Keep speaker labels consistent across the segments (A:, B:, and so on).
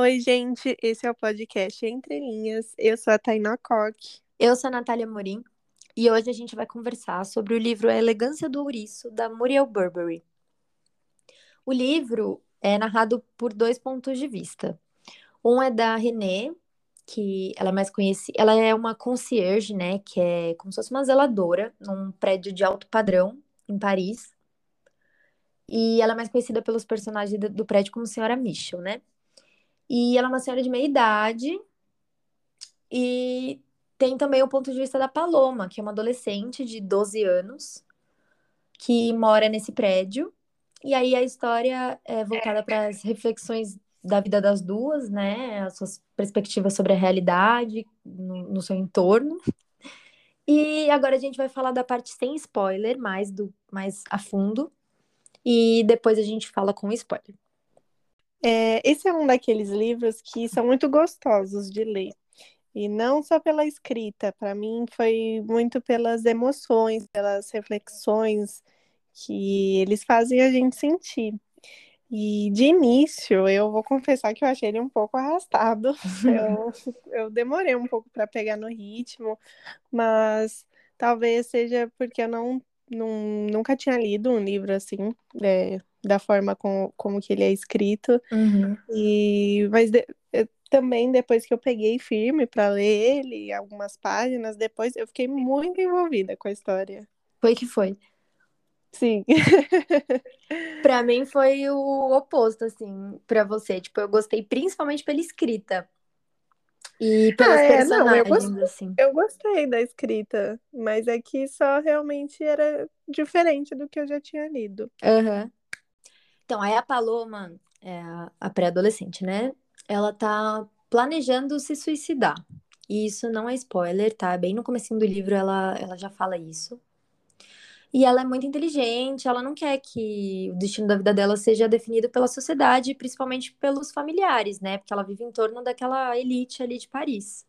A: Oi, gente, esse é o podcast Entre Linhas. Eu sou a Tainá Coque.
B: Eu sou a Natália Morim e hoje a gente vai conversar sobre o livro A Elegância do Ouriço, da Muriel Burberry. O livro é narrado por dois pontos de vista. Um é da Renée, que ela é mais conhecida, ela é uma concierge, né, que é como se fosse uma zeladora num prédio de alto padrão em Paris. E ela é mais conhecida pelos personagens do prédio como Senhora Mitchell, né? E ela é uma senhora de meia idade. E tem também o ponto de vista da Paloma, que é uma adolescente de 12 anos, que mora nesse prédio. E aí a história é voltada para as reflexões da vida das duas, né? As suas perspectivas sobre a realidade no, no seu entorno. E agora a gente vai falar da parte sem spoiler, mais do mais a fundo. E depois a gente fala com spoiler.
A: É, esse é um daqueles livros que são muito gostosos de ler. E não só pela escrita, para mim foi muito pelas emoções, pelas reflexões que eles fazem a gente sentir. E de início, eu vou confessar que eu achei ele um pouco arrastado. Eu, eu demorei um pouco para pegar no ritmo, mas talvez seja porque eu não, não nunca tinha lido um livro assim, é, da forma com, como que ele é escrito.
B: Uhum.
A: E mas de, eu, também depois que eu peguei firme para ler ele, algumas páginas depois, eu fiquei muito envolvida com a história.
B: Foi que foi.
A: Sim.
B: para mim foi o oposto, assim, para você. Tipo, eu gostei principalmente pela escrita. E pelos ah, é, personagens, não, eu gostei, assim.
A: Eu gostei da escrita, mas é que só realmente era diferente do que eu já tinha lido.
B: Uhum. Então, aí a Paloma, é a pré-adolescente, né? Ela tá planejando se suicidar. E isso não é spoiler, tá? Bem no começo do livro ela, ela já fala isso. E ela é muito inteligente, ela não quer que o destino da vida dela seja definido pela sociedade, principalmente pelos familiares, né? Porque ela vive em torno daquela elite ali de Paris.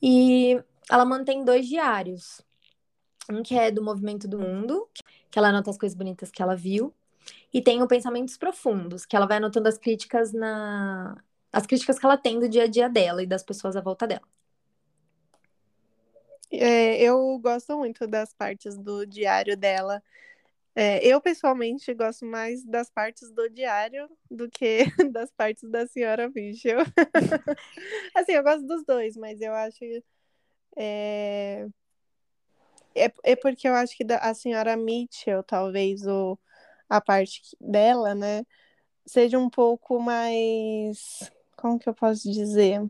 B: E ela mantém dois diários. Um que é do movimento do mundo, que ela anota as coisas bonitas que ela viu, e tem Pensamentos Profundos, que ela vai anotando as críticas na as críticas que ela tem do dia a dia dela e das pessoas à volta dela.
A: É, eu gosto muito das partes do diário dela. É, eu, pessoalmente, gosto mais das partes do diário do que das partes da senhora Mitchell. assim, eu gosto dos dois, mas eu acho. É, é, é porque eu acho que a senhora Mitchell, talvez, o, a parte dela, né, seja um pouco mais. Como que eu posso dizer?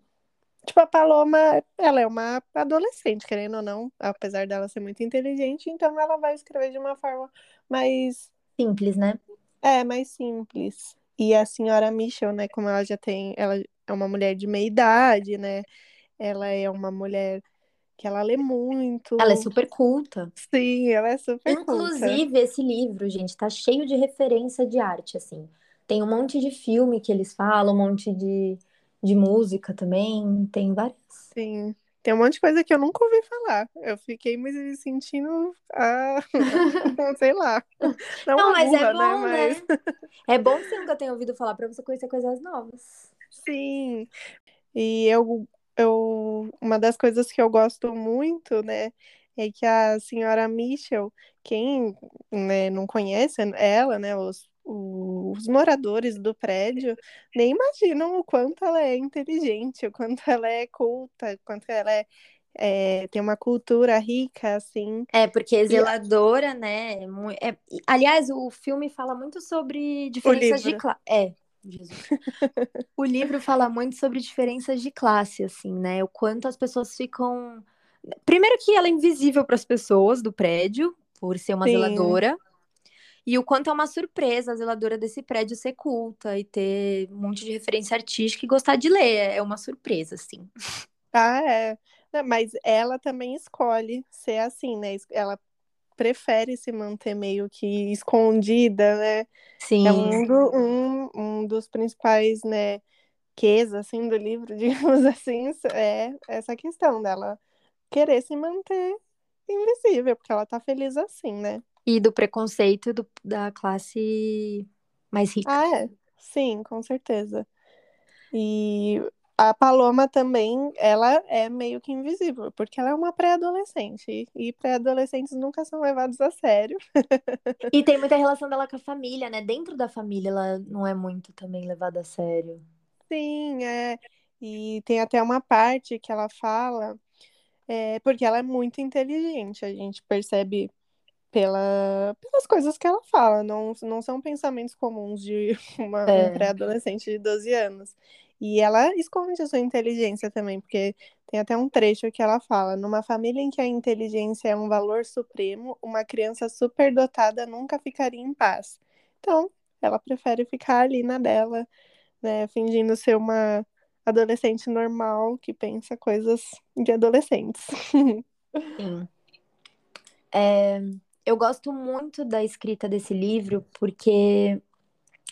A: Tipo, a Paloma, ela é uma adolescente, querendo ou não, apesar dela ser muito inteligente, então ela vai escrever de uma forma mais.
B: Simples, né?
A: É, mais simples. E a senhora Michel, né, como ela já tem. Ela é uma mulher de meia idade, né? Ela é uma mulher que ela lê muito.
B: Ela é super culta.
A: Sim, ela é super
B: Inclusive,
A: culta.
B: esse livro, gente, tá cheio de referência de arte, assim. Tem um monte de filme que eles falam, um monte de de música também, tem várias.
A: Sim. Tem um monte de coisa que eu nunca ouvi falar. Eu fiquei me sentindo, ah, sei lá.
B: Não, não mas burra, é bom, né? Mas... né? É bom que você nunca tenha ouvido falar para você conhecer coisas novas.
A: Sim. E eu, eu, uma das coisas que eu gosto muito, né, é que a senhora Michel, quem né, não conhece ela, né, os os moradores do prédio nem imaginam o quanto ela é inteligente, o quanto ela é culta, o quanto ela é, é tem uma cultura rica, assim.
B: É, porque é zeladora, né? É, aliás, o filme fala muito sobre diferenças de classe. É, Jesus. o livro fala muito sobre diferenças de classe, assim, né? O quanto as pessoas ficam. Primeiro que ela é invisível para as pessoas do prédio, por ser uma Sim. zeladora. E o quanto é uma surpresa a zeladora desse prédio ser culta e ter um monte de referência artística e gostar de ler. É uma surpresa, assim.
A: Ah, é. mas ela também escolhe ser assim, né? Ela prefere se manter meio que escondida, né?
B: Sim.
A: É um, do, um, um dos principais, né, ques, assim, do livro, digamos assim, é essa questão dela querer se manter invisível, porque ela tá feliz assim, né?
B: E do preconceito do, da classe mais rica.
A: Ah, é. Sim, com certeza. E a Paloma também, ela é meio que invisível, porque ela é uma pré-adolescente. E pré-adolescentes nunca são levados a sério.
B: E tem muita relação dela com a família, né? Dentro da família ela não é muito também levada a sério.
A: Sim, é. E tem até uma parte que ela fala, é, porque ela é muito inteligente, a gente percebe pela, pelas coisas que ela fala, não, não são pensamentos comuns de uma,
B: É.
A: um pré-adolescente de 12 anos. E ela esconde a sua inteligência também, porque tem até um trecho que ela fala: numa família em que a inteligência é um valor supremo, uma criança superdotada nunca ficaria em paz. Então, ela prefere ficar ali na dela, né, fingindo ser uma adolescente normal que pensa coisas de adolescentes.
B: Sim. É, eu gosto muito da escrita desse livro porque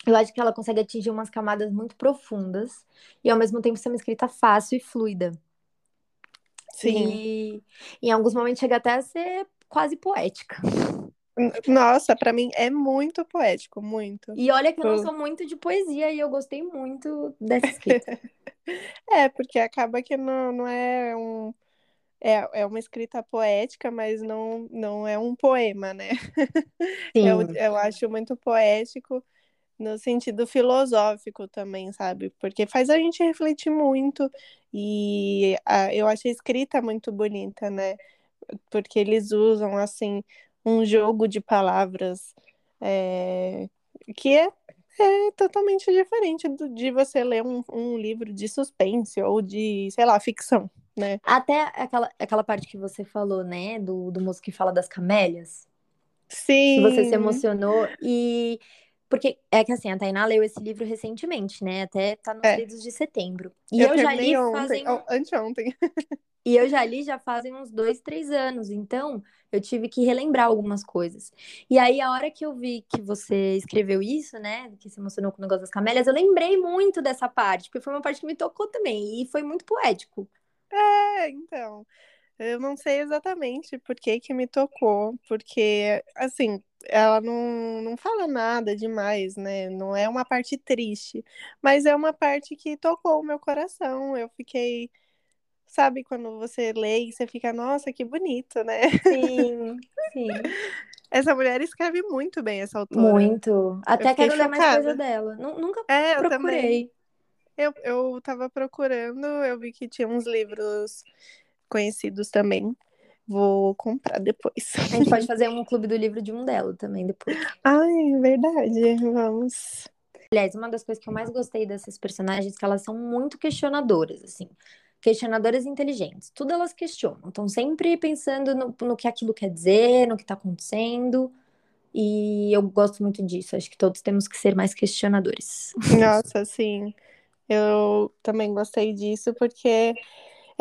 B: eu acho que ela consegue atingir umas camadas muito profundas e ao mesmo tempo ser uma escrita fácil e fluida.
A: Sim.
B: E em alguns momentos chega até a ser quase poética.
A: Nossa, pra mim é muito poético, muito.
B: E olha que eu não
A: Eu-
B: sou muito de poesia e eu gostei muito dessa escrita.
A: É, porque acaba que não, não é um. É, é uma escrita poética, mas não, não é um poema, né? Eu,
B: Sim,
A: eu acho muito poético no sentido filosófico também, sabe? Porque faz a gente refletir muito e a, eu acho a escrita muito bonita, né? Porque eles usam, assim, um jogo de palavras é, que é, é totalmente diferente do- de você ler um, um livro de suspense ou de, sei lá, ficção, né?
B: até aquela, aquela parte que você falou, né, do, do moço que fala das camélias. que você se
A: Sim,
B: emocionou e porque é que assim, a Tainá leu esse livro recentemente, né? Até tá nos
A: É.
B: lidos de setembro. E
A: eu
B: eu, já li
A: ontem,
B: fazem
A: anteontem.
B: e eu já li já fazem uns dois, três anos. Então eu tive que relembrar algumas coisas. E aí a hora que eu vi que você escreveu isso, né? Que se emocionou com o negócio das camélias, eu lembrei muito dessa parte, porque foi uma parte que me tocou também e foi muito poético.
A: É, então, eu não sei exatamente por que que me tocou, porque, assim, ela não, não fala nada demais, né? Não é uma parte triste, mas é uma parte que tocou o meu coração. Eu fiquei, sabe, quando você lê e você fica, nossa, que bonito, né?
B: Sim, sim.
A: Essa mulher escreve muito bem, essa autora.
B: Muito. Até quero ler mais coisa dela. Nu- Nunca
A: É, eu
B: procurei.
A: Eu, eu tava procurando, eu vi que tinha uns livros conhecidos também. Vou comprar depois.
B: A gente pode fazer um clube do livro de um dela também depois.
A: Ai, verdade. Vamos.
B: Aliás, uma das coisas que eu mais gostei dessas personagens é que elas são muito questionadoras, assim. Questionadoras inteligentes. Tudo elas questionam. Estão sempre pensando no, no que aquilo quer dizer, no que tá acontecendo. E eu gosto muito disso. Acho que todos temos que ser mais questionadores.
A: Nossa, sim. Eu também gostei disso porque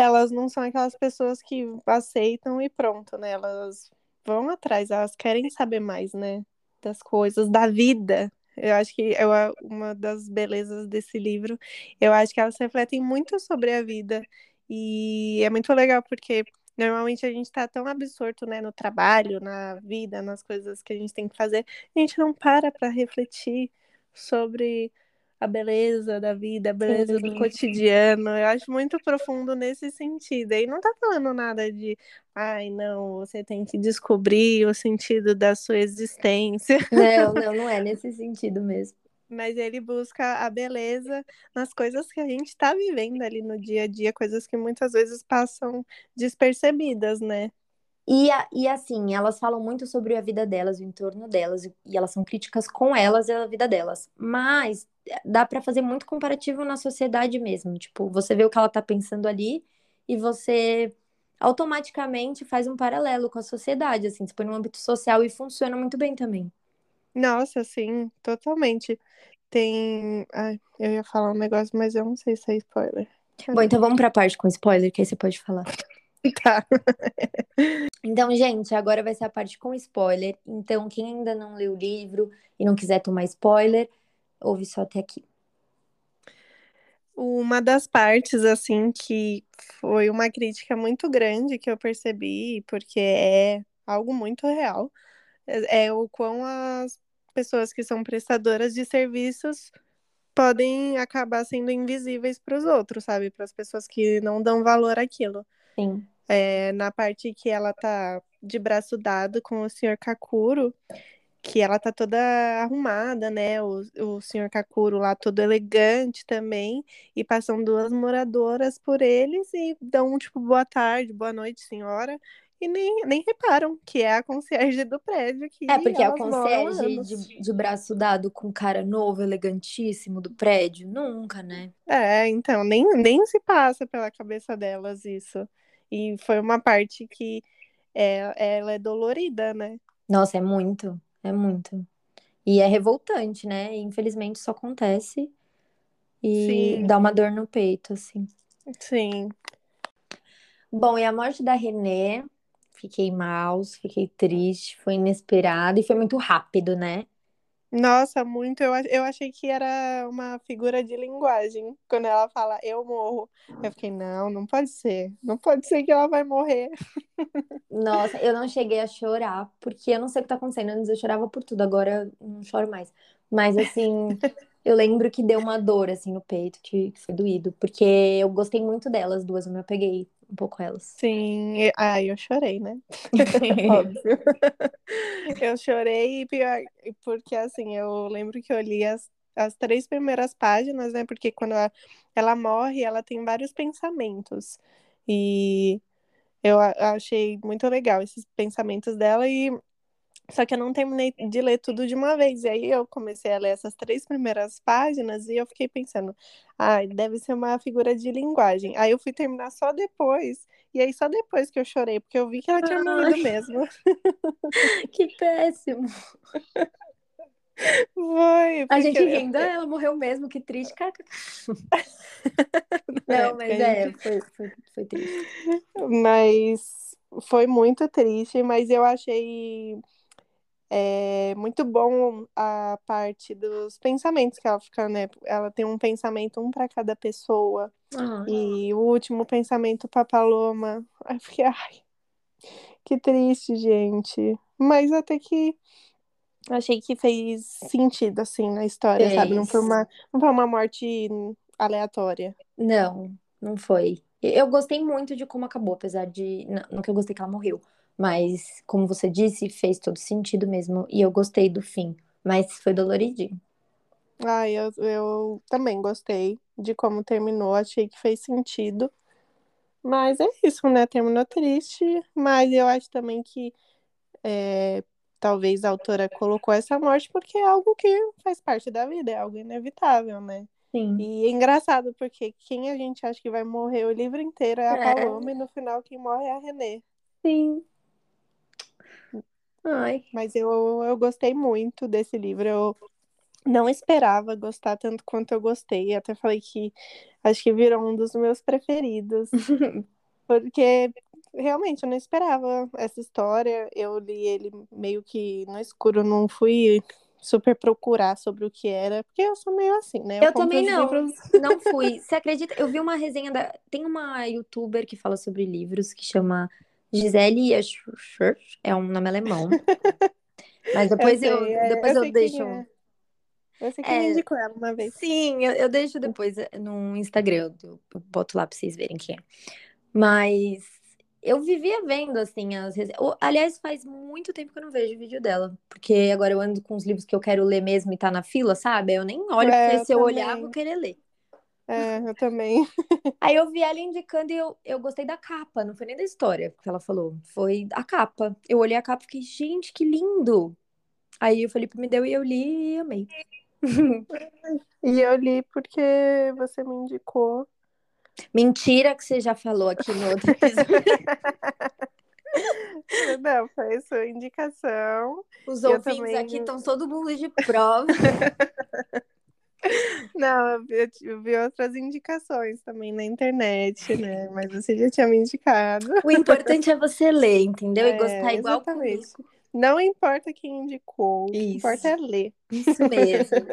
A: elas não são aquelas pessoas que aceitam e pronto, né? Elas vão atrás, elas querem saber mais, né? Das coisas, da vida. Eu acho que é uma das belezas desse livro. Eu acho que elas refletem muito sobre a vida. E é muito legal porque normalmente a gente tá tão absorto, né, no trabalho, na vida, nas coisas que a gente tem que fazer, a gente não para para refletir sobre a beleza da vida, a beleza do
B: Sim.
A: cotidiano. Eu acho muito profundo nesse sentido. E não tá falando nada de, ai, não, você tem que descobrir o sentido da sua existência.
B: Não, não, não é nesse sentido mesmo.
A: Mas ele busca a beleza nas coisas que a gente está vivendo ali no dia a dia, coisas que muitas vezes passam despercebidas, né?
B: E, e assim, elas falam muito sobre a vida delas, o entorno delas, e, elas são críticas com elas e a vida delas. Mas dá pra fazer muito comparativo na sociedade mesmo. Tipo, você vê o que ela tá pensando ali e você automaticamente faz um paralelo com a sociedade, assim, se põe no âmbito social e funciona muito bem também.
A: Nossa, sim, totalmente. Tem. Ai, eu ia falar um negócio, mas eu não sei se é spoiler.
B: Bom, então vamos pra parte com spoiler, que aí você pode falar.
A: Tá.
B: Então, gente, agora vai ser a parte com spoiler. Então, quem ainda não leu o livro e não quiser tomar spoiler, ouve só até aqui.
A: Uma das partes, assim, que foi uma crítica muito grande que eu percebi, porque é algo muito real, é é o quão as pessoas que são prestadoras de serviços podem acabar sendo invisíveis para os outros, sabe? Para as pessoas que não dão valor àquilo.
B: Sim.
A: É, na parte que ela tá de braço dado com o Sr. Kakuro, que ela tá toda arrumada, né? O, o Sr. Kakuro lá todo elegante também, e passam duas moradoras por eles e dão tipo boa tarde, boa noite, senhora. E nem, nem reparam que é a concierge do prédio. Que
B: É, porque é o concierge de, de braço dado com cara novo, elegantíssimo do prédio. Nunca, né?
A: É, então, nem, nem se passa pela cabeça delas isso. E foi uma parte que é, ela é dolorida, né?
B: Nossa, é muito. É muito. E é revoltante, né? Infelizmente isso acontece e
A: Sim.
B: dá uma dor no peito, assim.
A: Sim.
B: Bom, e a morte da Renée, fiquei mal, fiquei triste, foi inesperado e foi muito rápido, né?
A: Nossa, muito. Eu, eu achei que era uma figura de linguagem. Quando ela fala, eu morro. Eu fiquei, não, não pode ser. Não pode ser que ela vai morrer.
B: Nossa, eu não cheguei a chorar, porque eu não sei o que tá acontecendo. Antes eu chorava por tudo, agora eu não choro mais. Mas assim, eu lembro que deu uma dor assim no peito, que foi doído, porque eu gostei muito delas duas, eu me apeguei um pouco elas.
A: Sim. Ai, eu chorei, né? Óbvio. Eu chorei e pior, porque assim, eu lembro que eu li as, as três primeiras páginas, né? Porque quando ela, ela morre, ela tem vários pensamentos. E eu achei muito legal esses pensamentos dela e só que eu não terminei de ler tudo de uma vez. E aí eu comecei a ler essas três primeiras páginas e eu fiquei pensando, ai, deve ser uma figura de linguagem. Aí eu fui terminar só depois. E aí só depois que eu chorei, porque eu vi que ela tinha morrido mesmo.
B: Que péssimo.
A: Foi,
B: A gente rindo, "Ah, ela morreu mesmo, que triste. Caca. Não, mas é, foi, foi, foi triste.
A: Mas foi muito triste, mas eu achei é, muito bom a parte dos pensamentos que ela fica, né? Ela tem um pensamento, um para cada pessoa.
B: Ah,
A: E o último pensamento pra Paloma. Aí eu fiquei, ai, que triste, gente. Mas até que achei que fez sentido, assim, na história, sabe? Não foi
B: Fez.
A: uma, não foi uma morte aleatória.
B: Não, não foi. Eu gostei muito de como acabou, apesar de. Não, não que eu gostei que ela morreu, mas, como você disse, fez todo sentido mesmo. E eu gostei do fim. Mas foi doloridinho.
A: Ai, eu, eu também gostei de como terminou, achei que fez sentido. Mas é isso, né? Terminou triste, mas eu acho também que é, talvez a autora colocou essa morte porque é algo que faz parte da vida, é algo inevitável, né?
B: Sim.
A: E é engraçado porque quem a gente acha que vai morrer o livro inteiro é a
B: É.
A: Paloma e no final quem morre é a Renée.
B: Sim. Ai.
A: Mas eu, eu gostei muito desse livro. Eu não esperava gostar tanto quanto eu gostei. Até falei que acho que virou um dos meus preferidos. Porque realmente eu não esperava essa história. Eu li ele meio que no escuro, não fui super procurar sobre o que era, porque eu sou meio assim, né?
B: Eu
A: compro
B: também não.
A: livros-
B: Não fui. Você acredita? Eu vi uma resenha da. Tem uma youtuber que fala sobre livros que chama Gisele Yashur. É um nome alemão. Mas depois eu,
A: sei, é,
B: depois eu,
A: quem
B: deixo.
A: é. Eu sei que
B: É.
A: me indicou ela uma vez.
B: Sim, eu, eu deixo depois eh, no Instagram. Eu, eu boto lá pra vocês verem quem é. Mas eu vivia vendo, assim, as Aliás, faz muito tempo que eu não vejo vídeo dela. Porque agora eu ando com os livros que eu quero ler mesmo e tá na fila, sabe? Eu nem olho,
A: É,
B: porque
A: eu
B: se eu olhar, eu vou querer ler.
A: É, eu também.
B: Aí eu vi ela indicando e eu, eu gostei da capa, não foi nem da história que ela falou, foi a capa. Eu olhei a capa e fiquei, gente, que lindo! Aí o Felipe me deu e eu li e amei.
A: E eu li porque você me indicou.
B: Mentira que você já falou aqui no outro episódio.
A: Não, foi sua indicação.
B: Os ouvintes
A: também-
B: aqui estão todo mundo de prova.
A: Não, eu vi, eu vi outras indicações também na internet, né? Mas você já tinha me indicado.
B: O importante é você ler, entendeu? E
A: É,
B: gostar igual
A: exatamente.
B: comigo.
A: Não importa quem indicou, o que
B: Isso.
A: importa é ler.
B: Isso mesmo.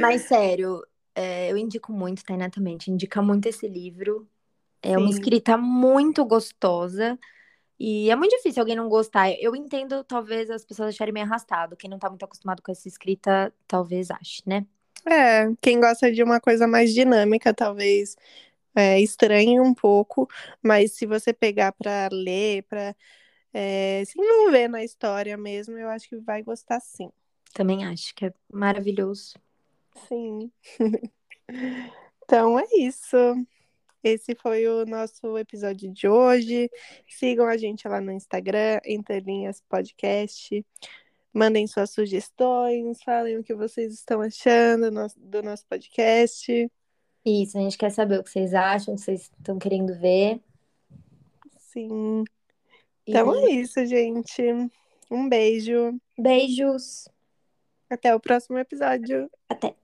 B: Mas sério, é, eu indico muito, Tainá também. Te indica muito esse livro. É uma
A: Sim.
B: escrita muito gostosa. E é muito difícil alguém não gostar. Eu entendo, talvez, as pessoas acharem meio arrastado. Quem não tá muito acostumado com essa escrita, talvez ache, né?
A: É, quem gosta de uma coisa mais dinâmica, talvez é, estranhe um pouco, mas se você pegar para ler, para é, se envolver na história mesmo, eu acho que vai gostar sim.
B: Também acho que é maravilhoso.
A: Sim. então é isso. Esse foi o nosso episódio de hoje. Sigam a gente lá no Instagram, Entre Linhas Podcast. Mandem suas sugestões, falem o que vocês estão achando do nosso podcast.
B: Isso, a gente quer saber o que vocês acham, o que vocês estão querendo ver.
A: Sim. Então e... é isso, gente. Um beijo.
B: Beijos.
A: Até o próximo episódio.
B: Até.